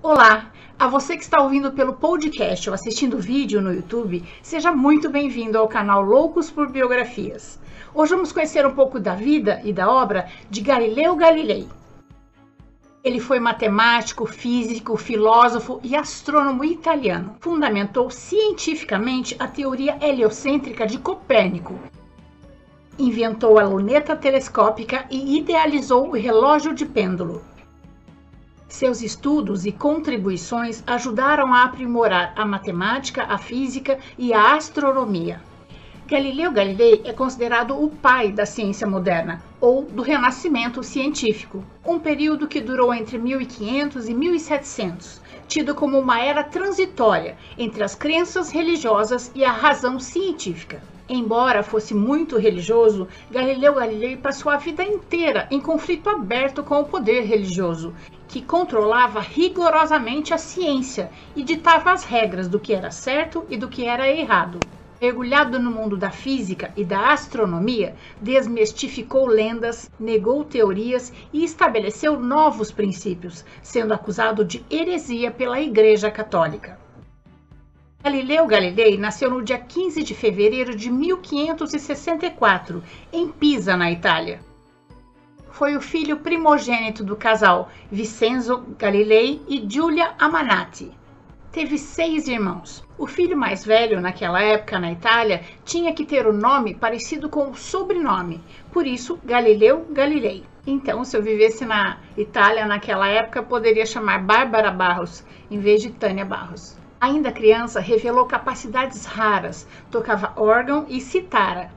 Olá! A você que está ouvindo pelo podcast ou assistindo o vídeo no YouTube, seja muito bem-vindo ao canal Loucos por Biografias. Hoje vamos conhecer um pouco da vida e da obra de Galileu Galilei. Ele foi matemático, físico, filósofo e astrônomo italiano. Fundamentou cientificamente a teoria heliocêntrica de Copérnico. Inventou a luneta telescópica e idealizou o relógio de pêndulo. Seus estudos e contribuições ajudaram a aprimorar a matemática, a física e a astronomia. Galileu Galilei é considerado o pai da ciência moderna, ou do renascimento científico, um período que durou entre 1500 e 1700, tido como uma era transitória entre as crenças religiosas e a razão científica. Embora fosse muito religioso, Galileu Galilei passou a vida inteira em conflito aberto com o poder religioso, que controlava rigorosamente a ciência e ditava as regras do que era certo e do que era errado. Mergulhado no mundo da física e da astronomia, desmistificou lendas, negou teorias e estabeleceu novos princípios, sendo acusado de heresia pela Igreja Católica. Galileu Galilei nasceu no dia 15 de fevereiro de 1564, em Pisa, na Itália. Foi o filho primogênito do casal Vincenzo Galilei e Giulia Amanati. Teve seis irmãos. O filho mais velho, naquela época na Itália, tinha que ter o nome parecido com o sobrenome, por isso Galileu Galilei. Então, se eu vivesse na Itália naquela época, poderia chamar Bárbara Barros em vez de Tânia Barros. Ainda criança, revelou capacidades raras, tocava órgão e citara.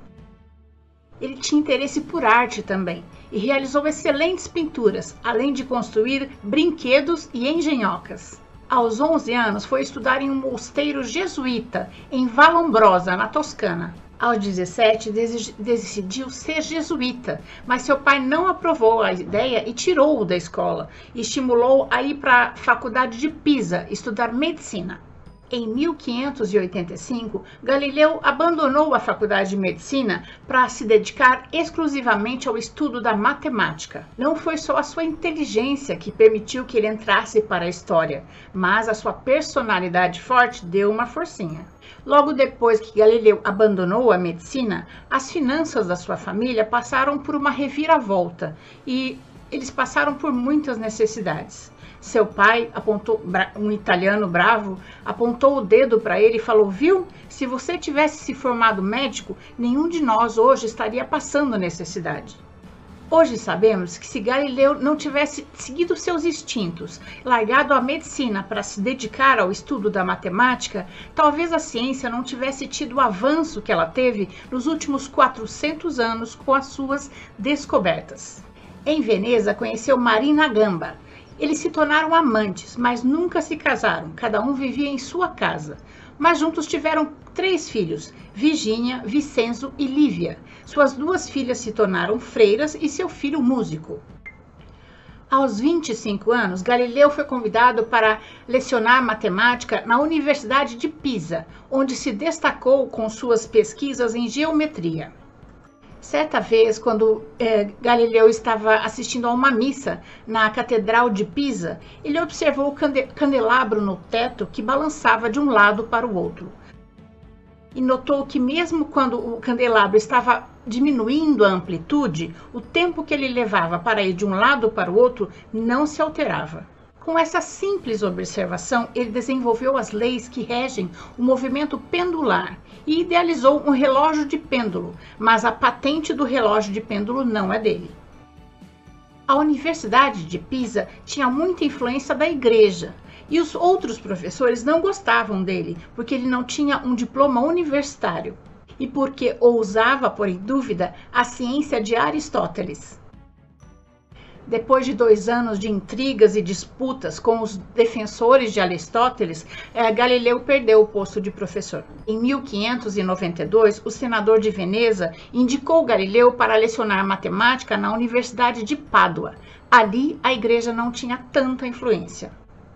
Ele tinha interesse por arte também e realizou excelentes pinturas, além de construir brinquedos e engenhocas. Aos 11 anos, foi estudar em um mosteiro jesuíta em Vallombrosa, na Toscana. Aos 17, decidiu ser jesuíta, mas seu pai não aprovou a ideia e tirou-o da escola. Estimulou a ir para a faculdade de Pisa, estudar medicina. Em 1585, Galileu abandonou a faculdade de medicina para se dedicar exclusivamente ao estudo da matemática. Não foi só a sua inteligência que permitiu que ele entrasse para a história, mas a sua personalidade forte deu uma forcinha. Logo depois que Galileu abandonou a medicina, as finanças da sua família passaram por uma reviravolta e eles passaram por muitas necessidades. Seu pai apontou, um italiano bravo, apontou o dedo para ele e falou: Viu? Se você tivesse se formado médico, nenhum de nós hoje estaria passando necessidade. Hoje sabemos que se Galileu não tivesse seguido seus instintos, largado a medicina para se dedicar ao estudo da matemática, talvez a ciência não tivesse tido o avanço que ela teve nos últimos 400 anos com as suas descobertas. Em Veneza, conheceu Marina Gamba, eles se tornaram amantes, mas nunca se casaram. Cada um vivia em sua casa. Mas juntos tiveram três filhos: Virgínia, Vicenzo e Lívia. Suas duas filhas se tornaram freiras e seu filho músico. Aos 25 anos, Galileu foi convidado para lecionar matemática na Universidade de Pisa, onde se destacou com suas pesquisas em geometria. Certa vez, quando é, Galileu estava assistindo a uma missa na Catedral de Pisa, ele observou o candelabro no teto que balançava de um lado para o outro. E notou que, mesmo quando o candelabro estava diminuindo a amplitude, o tempo que ele levava para ir de um lado para o outro não se alterava. Com essa simples observação, ele desenvolveu as leis que regem o movimento pendular e idealizou um relógio de pêndulo, mas a patente do relógio de pêndulo não é dele. A Universidade de Pisa tinha muita influência da igreja e os outros professores não gostavam dele porque ele não tinha um diploma universitário e porque ousava pôr em dúvida a ciência de Aristóteles. Depois de dois anos de intrigas e disputas com os defensores de Aristóteles, eh, Galileu perdeu o posto de professor. Em 1592, o senador de Veneza indicou Galileu para lecionar matemática na Universidade de Pádua. Ali, a igreja não tinha tanta influência.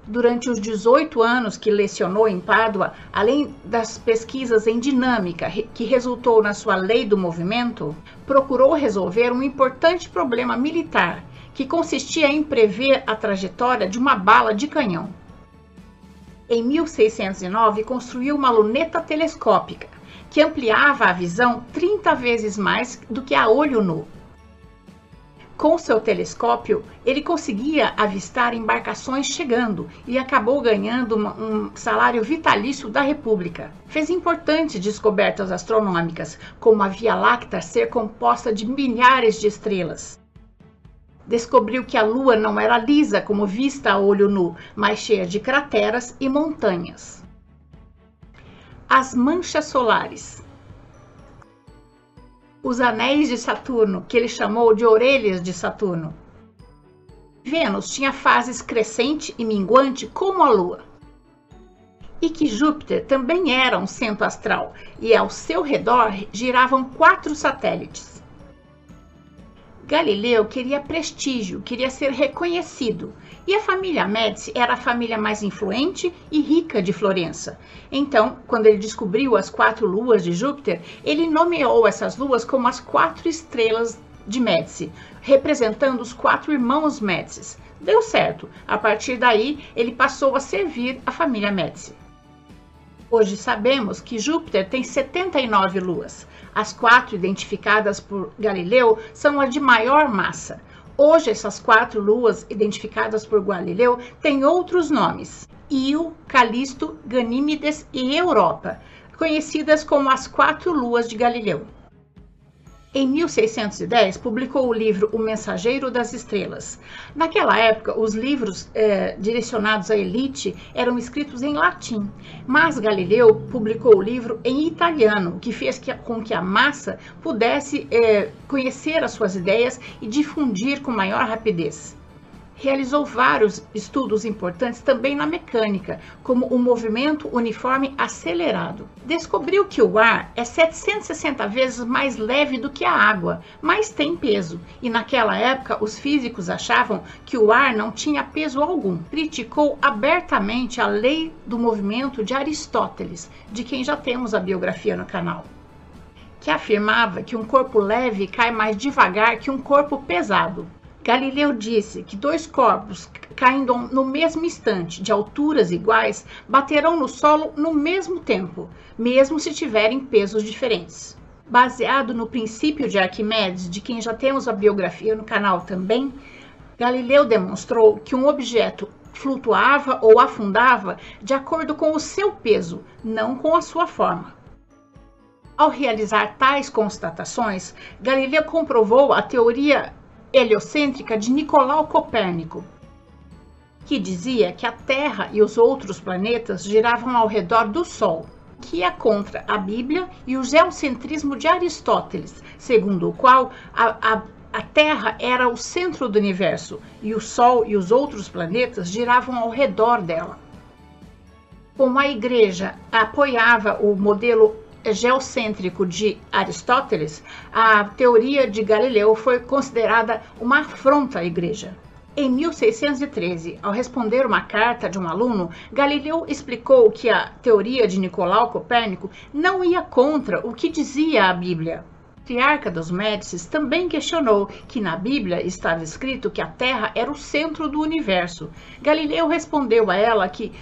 Durante os 18 anos que lecionou em Pádua, além das pesquisas em dinâmica que resultou na sua lei do movimento, procurou resolver um importante problema militar que consistia em prever a trajetória de uma bala de canhão. Em 1609, construiu uma luneta telescópica, que ampliava a visão 30 vezes mais do que a olho nu. Com seu telescópio, ele conseguia avistar embarcações chegando e acabou ganhando um salário vitalício da República. Fez importantes descobertas astronômicas, como a Via Láctea ser composta de milhares de estrelas. Descobriu que a Lua não era lisa como vista a olho nu, mas cheia de crateras e montanhas. As manchas solares os anéis de Saturno, que ele chamou de orelhas de Saturno. Vênus tinha fases crescente e minguante como a Lua. E que Júpiter também era um centro astral e ao seu redor giravam quatro satélites. Galileu queria prestígio, queria ser reconhecido, e a família Médici era a família mais influente e rica de Florença. Então, quando ele descobriu as quatro luas de Júpiter, ele nomeou essas luas como as quatro estrelas de Médici, representando os quatro irmãos Médici. Deu certo. A partir daí, ele passou a servir a família Médici. Hoje sabemos que Júpiter tem 79 luas. As quatro identificadas por Galileu são as de maior massa. Hoje, essas quatro luas identificadas por Galileu têm outros nomes: Io, Calisto, Ganímedes e Europa, conhecidas como as quatro luas de Galileu. Em 1610, publicou o livro O Mensageiro das Estrelas. Naquela época, os livros eh, direcionados à elite eram escritos em latim, mas Galileu publicou o livro em italiano, o que fez que, com que a massa pudesse eh, conhecer as suas ideias e difundir com maior rapidez. Realizou vários estudos importantes também na mecânica, como o movimento uniforme acelerado. Descobriu que o ar é 760 vezes mais leve do que a água, mas tem peso, e naquela época os físicos achavam que o ar não tinha peso algum. Criticou abertamente a lei do movimento de Aristóteles, de quem já temos a biografia no canal que afirmava que um corpo leve cai mais devagar que um corpo pesado. Galileu disse que dois corpos caindo no mesmo instante, de alturas iguais, baterão no solo no mesmo tempo, mesmo se tiverem pesos diferentes. Baseado no princípio de Arquimedes, de quem já temos a biografia no canal também, Galileu demonstrou que um objeto flutuava ou afundava de acordo com o seu peso, não com a sua forma. Ao realizar tais constatações, Galileu comprovou a teoria heliocêntrica de Nicolau Copérnico, que dizia que a Terra e os outros planetas giravam ao redor do Sol, que é contra a Bíblia e o geocentrismo de Aristóteles, segundo o qual a, a, a Terra era o centro do universo e o Sol e os outros planetas giravam ao redor dela. Como a Igreja apoiava o modelo geocêntrico de Aristóteles, a teoria de Galileu foi considerada uma afronta à Igreja. Em 1613, ao responder uma carta de um aluno, Galileu explicou que a teoria de Nicolau Copérnico não ia contra o que dizia a Bíblia. A patriarca dos Médicis também questionou que na Bíblia estava escrito que a Terra era o centro do universo. Galileu respondeu a ela que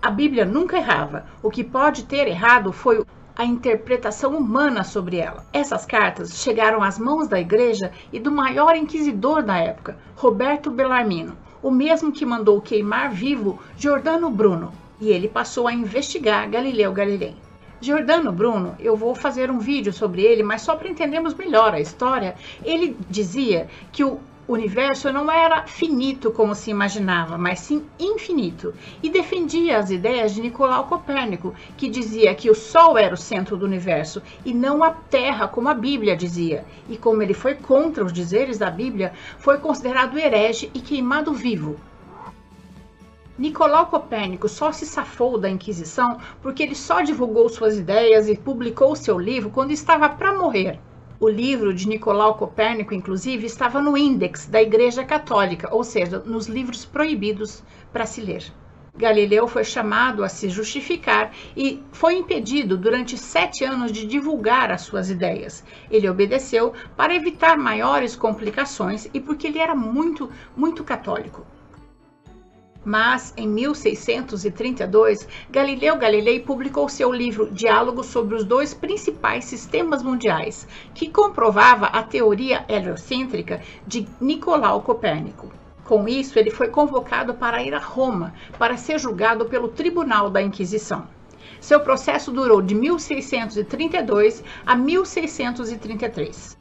a Bíblia nunca errava. O que pode ter errado foi a interpretação humana sobre ela. Essas cartas chegaram às mãos da igreja e do maior inquisidor da época, Roberto Bellarmino, o mesmo que mandou queimar vivo Giordano Bruno, e ele passou a investigar Galileu Galilei. Giordano Bruno, eu vou fazer um vídeo sobre ele, mas só para entendermos melhor a história, ele dizia que o universo não era finito como se imaginava, mas sim infinito, e defendia as ideias de Nicolau Copérnico, que dizia que o Sol era o centro do universo e não a Terra, como a Bíblia dizia. E como ele foi contra os dizeres da Bíblia, foi considerado herege e queimado vivo. Nicolau Copérnico só se safou da Inquisição porque ele só divulgou suas ideias e publicou seu livro quando estava para morrer. O livro de Nicolau Copérnico, inclusive, estava no índex da Igreja Católica, ou seja, nos livros proibidos para se ler. Galileu foi chamado a se justificar e foi impedido durante sete anos de divulgar as suas ideias. Ele obedeceu para evitar maiores complicações e porque ele era muito, muito católico. Mas em 1632, Galileu Galilei publicou seu livro Diálogo sobre os dois principais sistemas mundiais, que comprovava a teoria heliocêntrica de Nicolau Copérnico. Com isso, ele foi convocado para ir a Roma para ser julgado pelo Tribunal da Inquisição. Seu processo durou de 1632 a 1633.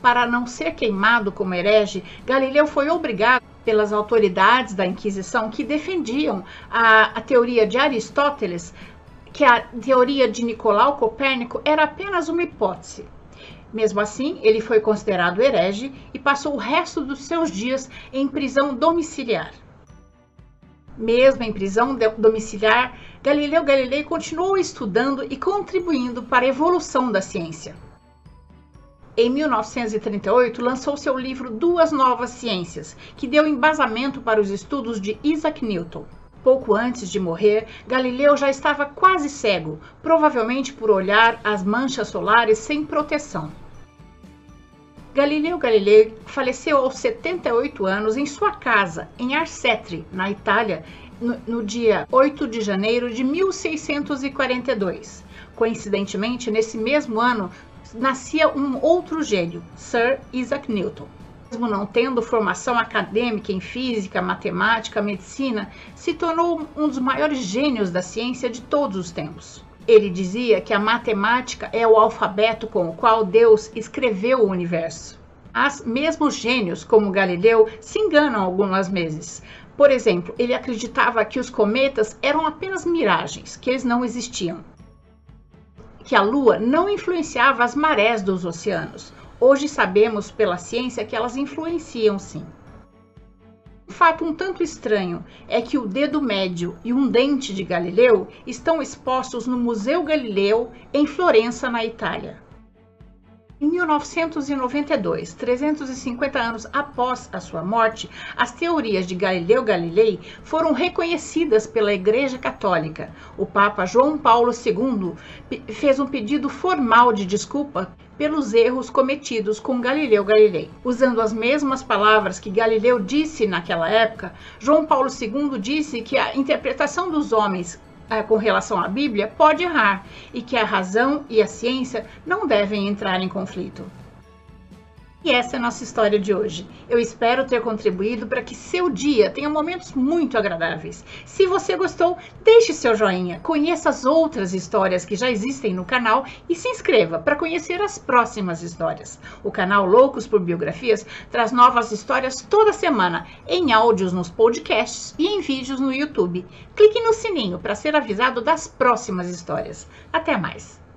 Para não ser queimado como herege, Galileu foi obrigado pelas autoridades da Inquisição que defendiam a, a teoria de Aristóteles, que a teoria de Nicolau Copérnico era apenas uma hipótese. Mesmo assim, ele foi considerado herege e passou o resto dos seus dias em prisão domiciliar. Mesmo em prisão domiciliar, Galileu Galilei continuou estudando e contribuindo para a evolução da ciência. Em 1938, lançou seu livro Duas Novas Ciências, que deu embasamento para os estudos de Isaac Newton. Pouco antes de morrer, Galileu já estava quase cego, provavelmente por olhar as manchas solares sem proteção. Galileu Galilei faleceu aos 78 anos em sua casa, em Arcetri, na Itália, no, no dia 8 de janeiro de 1642. Coincidentemente, nesse mesmo ano, nascia um outro gênio, Sir Isaac Newton. Mesmo não tendo formação acadêmica em física, matemática, medicina, se tornou um dos maiores gênios da ciência de todos os tempos. Ele dizia que a matemática é o alfabeto com o qual Deus escreveu o universo. Mas mesmo gênios como Galileu se enganam algumas vezes. Por exemplo, ele acreditava que os cometas eram apenas miragens, que eles não existiam que a Lua não influenciava as marés dos oceanos. Hoje sabemos pela ciência que elas influenciam sim. Um fato um tanto estranho é que o dedo médio e um dente de Galileu estão expostos no Museu Galileu em Florença, na Itália. Em 1992, 350 anos após a sua morte, as teorias de Galileu Galilei foram reconhecidas pela Igreja Católica. O Papa João Paulo II fez um pedido formal de desculpa pelos erros cometidos com Galileu Galilei. Usando as mesmas palavras que Galileu disse naquela época, João Paulo II disse que a interpretação dos homens com relação à Bíblia pode errar e que a razão e a ciência não devem entrar em conflito. E essa é a nossa história de hoje. Eu espero ter contribuído para que seu dia tenha momentos muito agradáveis. Se você gostou, deixe seu joinha, conheça as outras histórias que já existem no canal e se inscreva para conhecer as próximas histórias. O canal Loucos por Biografias traz novas histórias toda semana, em áudios nos podcasts e em vídeos no YouTube. Clique no sininho para ser avisado das próximas histórias. Até mais!